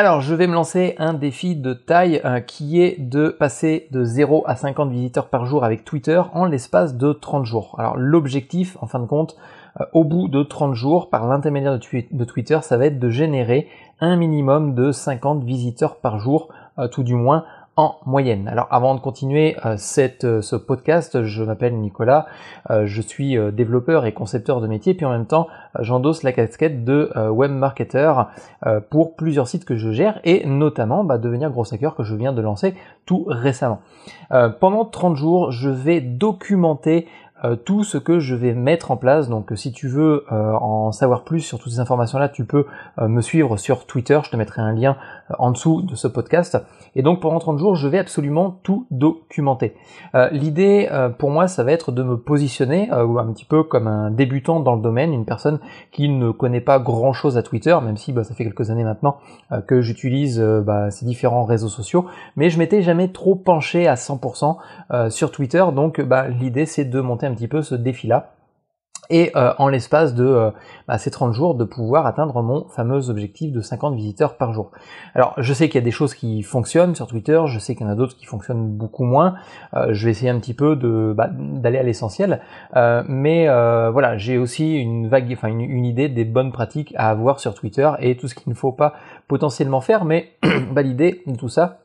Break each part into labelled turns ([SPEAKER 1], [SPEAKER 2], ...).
[SPEAKER 1] Alors, je vais me lancer un défi de taille euh, qui est de passer de 0 à 50 visiteurs par jour avec Twitter en l'espace de 30 jours. Alors, l'objectif, en fin de compte, euh, au bout de 30 jours, par l'intermédiaire de, Twitter, ça va être de générer un minimum de 50 visiteurs par jour, euh, tout du moins en moyenne. Alors avant de continuer euh, euh, ce podcast, je m'appelle Nicolas, euh, je suis développeur et concepteur de métier, puis en même temps j'endosse la casquette de web marketer pour plusieurs sites que je gère et notamment bah, devenir gros hacker que je viens de lancer tout récemment. pendant 30 jours, je vais documenter tout ce que je vais mettre en place. Donc si tu veux en savoir plus sur toutes ces informations-là, tu peux me suivre sur Twitter, je te mettrai un lien en dessous de ce podcast. Et donc pendant 30 jours, je vais absolument tout documenter. L'idée pour moi, ça va être de me positionner un petit peu comme un débutant dans le domaine, une personne qui ne connaît pas grand-chose à Twitter, même si bah, ça fait quelques années maintenant que j'utilise bah, ces différents réseaux sociaux, mais je m'étais jamais trop penché à 100% sur Twitter. Donc bah, l'idée c'est de monter un petit peu ce défi-là et euh, en l'espace de euh, bah, ces 30 jours de pouvoir atteindre mon fameux objectif de 50 visiteurs par jour. Alors je sais qu'il y a des choses qui fonctionnent sur Twitter, je sais qu'il y en a d'autres qui fonctionnent beaucoup moins, euh, je vais essayer un petit peu de bah, d'aller à l'essentiel, mais voilà, j'ai aussi une vague, enfin une, idée des bonnes pratiques à avoir sur Twitter et tout ce qu'il ne faut pas potentiellement faire, mais bah, l'idée de tout ça,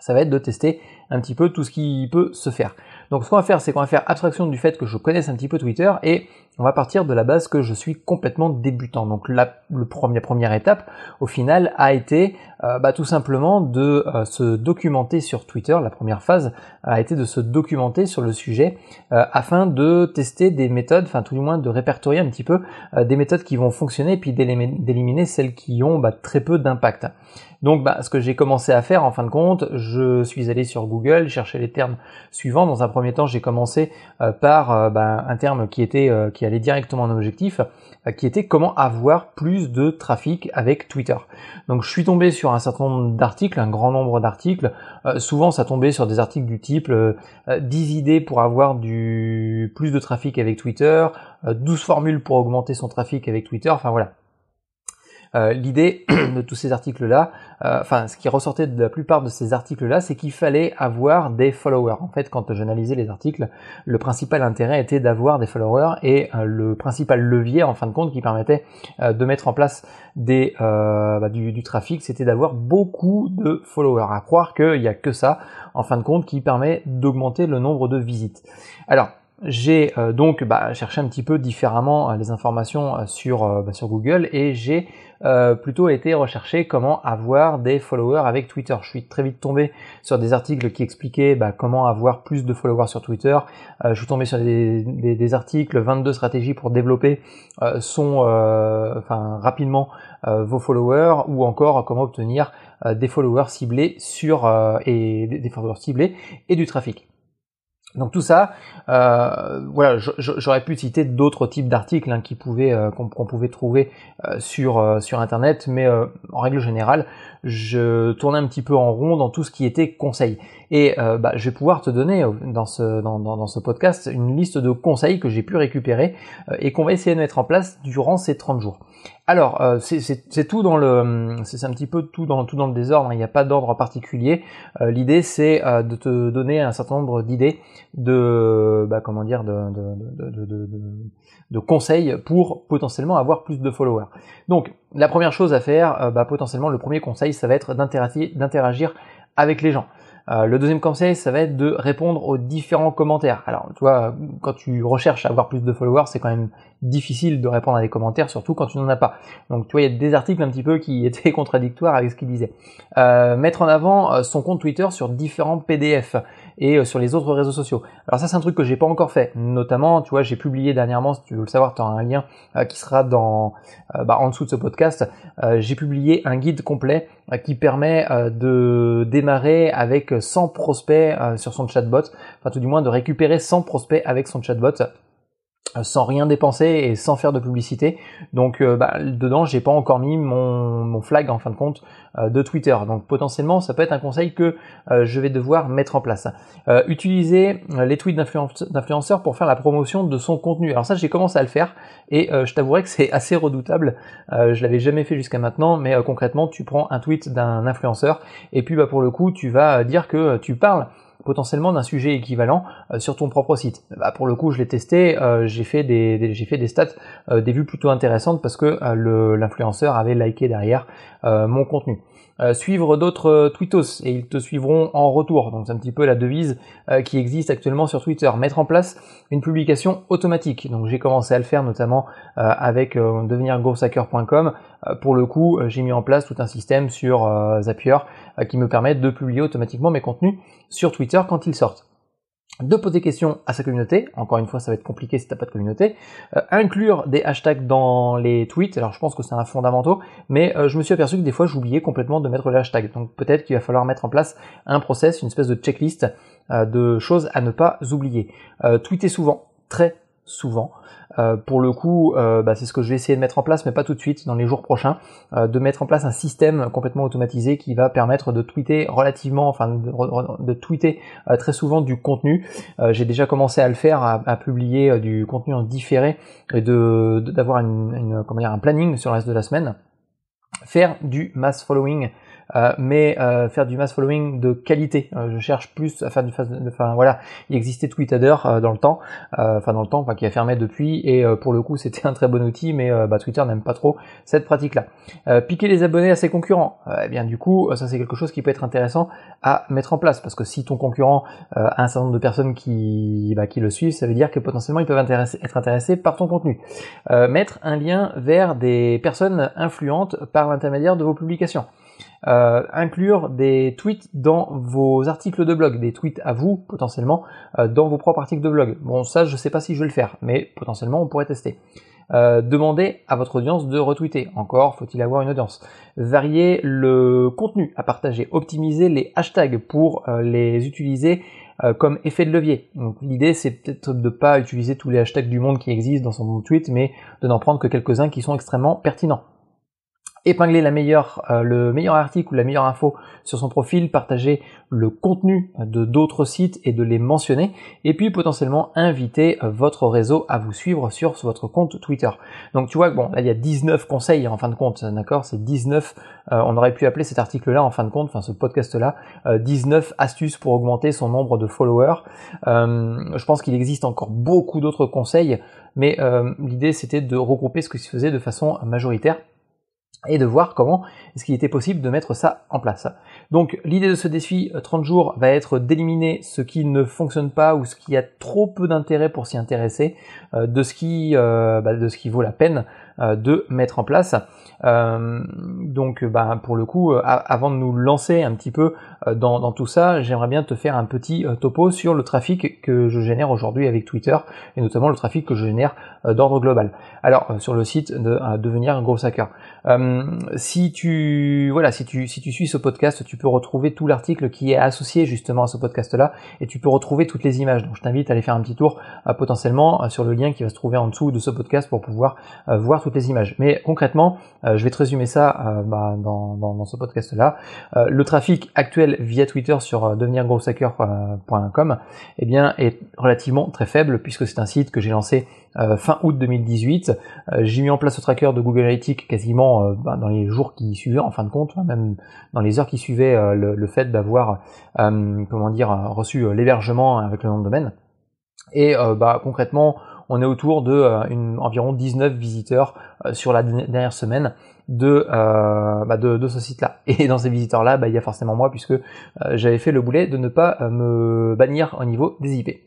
[SPEAKER 1] ça va être de tester un petit peu tout ce qui peut se faire. Donc ce qu'on va faire, c'est qu'on va faire abstraction du fait que je connaisse un petit peu Twitter et on va partir de la base que je suis complètement débutant. Donc la, première étape, au final, a été euh, bah, tout simplement de euh, se documenter sur Twitter. La première phase a été de se documenter sur le sujet euh, afin de tester des méthodes, enfin tout du moins de répertorier un petit peu des méthodes qui vont fonctionner et puis d'éliminer celles qui ont bah, très peu d'impact. Donc bah, ce que j'ai commencé à faire en fin de compte, je suis allé sur Google, chercher les termes suivants. Dans un premier temps, j'ai commencé par bah, un terme qui était qui qui allait directement en objectif, euh, qui était comment avoir plus de trafic avec Twitter. Donc je suis tombé sur un certain nombre d'articles, un grand nombre d'articles. Euh, souvent ça tombait sur des articles du type 10 euh, idées pour avoir du plus de trafic avec Twitter, 12 formules pour augmenter son trafic avec Twitter. Enfin voilà. Euh, l'idée de tous ces articles-là, euh, enfin ce qui ressortait de la plupart de ces articles-là, c'est qu'il fallait avoir des followers. En fait, quand j'analysais les articles, le principal intérêt était d'avoir des followers et euh, le principal levier, en fin de compte, qui permettait de mettre en place des, bah, du, du, trafic, c'était d'avoir beaucoup de followers. À croire qu'il n'y a que ça, en fin de compte, qui permet d'augmenter le nombre de visites. Alors, j'ai donc bah, cherché un petit peu différemment les informations sur, bah, sur Google et j'ai euh, plutôt été recherché comment avoir des followers avec Twitter. Je suis très vite tombé sur des articles qui expliquaient bah, comment avoir plus de followers sur Twitter. Euh, je suis tombé sur des, des, articles 22 stratégies pour développer euh, son, enfin rapidement vos followers ou encore comment obtenir des followers ciblés sur et des followers ciblés et du trafic. Donc tout ça, euh, voilà, j'aurais pu citer d'autres types d'articles hein, qui pouvaient euh, qu'on pouvait trouver euh, sur sur internet, mais en règle générale, je tournais un petit peu en rond dans tout ce qui était conseil. Et bah, je vais pouvoir te donner dans ce dans, dans, ce podcast une liste de conseils que j'ai pu récupérer et qu'on va essayer de mettre en place durant ces 30 jours. Alors, euh, c'est tout dans le, c'est un petit peu tout dans tout dans le désordre. Hein. Il n'y a pas d'ordre particulier. Euh, l'idée, c'est euh, de te donner un certain nombre d'idées, de, bah, comment de, de, conseils pour potentiellement avoir plus de followers. Donc, la première chose à faire, bah, potentiellement, le premier conseil, ça va être d'interagir avec les gens. Euh, le deuxième conseil, ça va être de répondre aux différents commentaires. Alors, tu vois, quand tu recherches à avoir plus de followers, c'est quand même difficile de répondre à des commentaires, surtout quand tu n'en as pas. Donc, tu vois, il y a des articles un petit peu qui étaient contradictoires avec ce qu'il disait. Euh, mettre en avant euh, son compte Twitter sur différents PDF et sur les autres réseaux sociaux. Alors ça c'est un truc que j'ai pas encore fait. Notamment, tu vois, j'ai publié dernièrement, si tu veux le savoir, tu as un lien qui sera dans bah, en dessous de ce podcast. j'ai publié un guide complet qui permet de démarrer avec 100 prospects sur son chatbot, enfin tout du moins de récupérer 100 prospects avec son chatbot sans rien dépenser et sans faire de publicité. Donc euh, bah, dedans, j'ai pas encore mis mon, flag en fin de compte euh, de Twitter. Donc potentiellement, ça peut être un conseil que euh, je vais devoir mettre en place. utiliser les tweets d'influenceurs pour faire la promotion de son contenu. Alors ça, j'ai commencé à le faire et je t'avouerai que c'est assez redoutable. je l'avais jamais fait jusqu'à maintenant, mais concrètement, tu prends un tweet d'un influenceur et puis bah pour le coup, tu vas dire que tu parles potentiellement d'un sujet équivalent euh, sur ton propre site. Bah, pour le coup, je l'ai testé, euh, j'ai fait des, j'ai fait des stats, euh, des vues plutôt intéressantes parce que l'influenceur avait liké derrière mon contenu. Euh, suivre d'autres euh, tweetos et ils te suivront en retour. Donc c'est un petit peu la devise euh, qui existe actuellement sur Twitter. Mettre en place une publication automatique. Donc j'ai commencé à le faire notamment avec devenirgrowshacker.com. pour le coup, j'ai mis en place tout un système sur Zapier qui me permet de publier automatiquement mes contenus sur Twitter quand ils sortent de poser questions à sa communauté. Encore une fois, ça va être compliqué si t'as pas de communauté. Euh, inclure des hashtags dans les tweets. Alors je pense que c'est un fondamental, mais euh, je me suis aperçu que des fois j'oubliais complètement de mettre les hashtags. Donc peut-être qu'il va falloir mettre en place un process, une espèce de checklist euh, de choses à ne pas oublier. tweeter souvent, très souvent. Euh, pour le coup, euh, bah, c'est ce que je vais essayer de mettre en place, mais pas tout de suite, dans les jours prochains, euh, de mettre en place un système complètement automatisé qui va permettre de tweeter relativement, enfin de, tweeter très souvent du contenu. J'ai déjà commencé à le faire, à, publier du contenu en différé et de d'avoir une, un planning sur le reste de la semaine. Faire du mass following euh, mais euh, faire du mass following de qualité. Euh, je cherche plus à faire du, enfin voilà, il existait Twitter dans le temps, enfin dans le temps, enfin qui a fermé depuis, et pour le coup c'était un très bon outil, mais bah, Twitter n'aime pas trop cette pratique-là. piquer les abonnés à ses concurrents, eh bien du coup ça c'est quelque chose qui peut être intéressant à mettre en place, parce que si ton concurrent a un certain nombre de personnes qui, bah, qui le suivent, ça veut dire que potentiellement ils peuvent être intéressés par ton contenu. mettre un lien vers des personnes influentes par l'intermédiaire de vos publications. Euh, inclure des tweets dans vos articles de blog, des tweets à vous potentiellement euh, dans vos propres articles de blog. Bon ça je sais pas si je vais le faire, mais potentiellement on pourrait tester. Euh, demandez à votre audience de retweeter. Encore, faut-il avoir une audience. Varier le contenu à partager. Optimiser les hashtags pour les utiliser comme effet de levier. L'idée c'est peut-être de ne pas utiliser tous les hashtags du monde qui existent dans son tweet, mais de n'en prendre que quelques-uns qui sont extrêmement pertinents épingler la meilleure, euh, le meilleur article ou la meilleure info sur son profil, partager le contenu de d'autres sites et de les mentionner, et puis potentiellement inviter euh, votre réseau à vous suivre sur votre compte Twitter. Donc tu vois, bon, là il y a 19 conseils en fin de compte, d'accord C'est 19, euh, on aurait pu appeler cet article-là en fin de compte, enfin ce podcast-là, 19 astuces pour augmenter son nombre de followers. je pense qu'il existe encore beaucoup d'autres conseils, mais l'idée c'était de regrouper ce que se faisait de façon majoritaire et de voir comment est-ce qu'il était possible de mettre ça en place. Donc l'idée de ce défi 30 euh, jours va être d'éliminer ce qui ne fonctionne pas ou ce qui a trop peu d'intérêt pour s'y intéresser, euh, euh, bah, de ce qui vaut la peine de mettre en place. donc bah, pour le coup, avant de nous lancer un petit peu dans, tout ça, j'aimerais bien te faire un petit topo sur le trafic que je génère aujourd'hui avec Twitter et notamment le trafic que je génère d'ordre global. Alors sur le site de devenir un gros hacker. si tu voilà, si tu si tu suis ce podcast, tu peux retrouver tout l'article qui est associé justement à ce podcast-là et tu peux retrouver toutes les images. Donc je t'invite à aller faire un petit tour euh, potentiellement euh, sur le lien qui va se trouver en dessous de ce podcast pour pouvoir euh, toutes les images. Mais concrètement, je vais te résumer ça bah, dans, dans, ce podcast-là. le trafic actuel via Twitter sur devenirgrowshacker.com eh bien est relativement très faible puisque c'est un site que j'ai lancé fin août 2018. j'ai mis en place ce tracker de Google Analytics quasiment bah, dans les jours qui suivaient, en fin de compte, hein, même dans les heures qui suivaient euh, le, fait d'avoir, euh, comment dire, reçu euh, l'hébergement avec le nom de domaine. Et bah, concrètement, on est autour de environ 19 visiteurs sur la dernière semaine de, bah, de, ce site-là. Et dans ces visiteurs-là, bah, il y a forcément moi, puisque j'avais fait le boulet de ne pas me bannir au niveau des IP.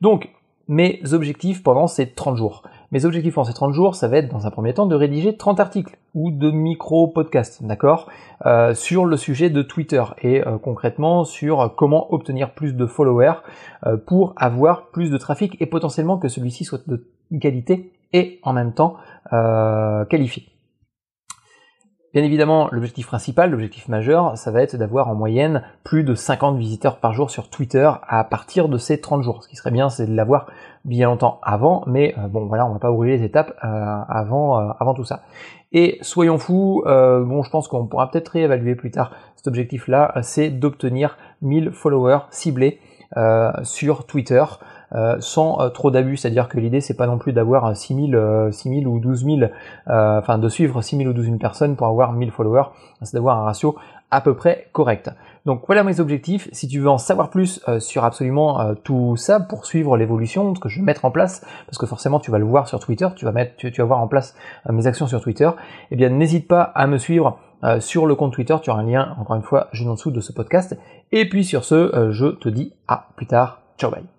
[SPEAKER 1] Donc, mes objectifs pendant ces 30 jours. Mes objectifs en ces 30 jours, ça va être dans un premier temps de rédiger 30 articles ou de micro-podcasts, d'accord, euh, sur le sujet de Twitter et euh, concrètement sur comment obtenir plus de followers euh, pour avoir plus de trafic et potentiellement que celui-ci soit de qualité et en même temps qualifié. Bien évidemment, l'objectif principal, l'objectif majeur, ça va être d'avoir en moyenne plus de 50 visiteurs par jour sur Twitter à partir de ces 30 jours. Ce qui serait bien, c'est de l'avoir bien longtemps avant, mais euh, bon voilà, on va pas brûler les étapes euh, avant, euh, avant tout ça. Et soyons fous, bon je pense qu'on pourra peut-être réévaluer plus tard cet objectif-là, c'est d'obtenir 1000 followers ciblés sur Twitter. Euh, sans euh, trop d'abus, c'est-à-dire que l'idée c'est pas non plus d'avoir 6000, 6000 ou 12000, euh, enfin de suivre 6000 ou 12000 personnes pour avoir 1000 followers, c'est d'avoir un ratio à peu près correct. Donc voilà mes objectifs. Si tu veux en savoir plus sur absolument tout ça pour suivre l'évolution, ce que je vais mettre en place, parce que forcément tu vas le voir sur Twitter, tu vas mettre, tu, vas voir en place mes actions sur Twitter, eh bien n'hésite pas à me suivre sur le compte Twitter. Tu auras un lien, encore une fois, juste en dessous de ce podcast. Et puis sur ce, je te dis à plus tard. Ciao bye.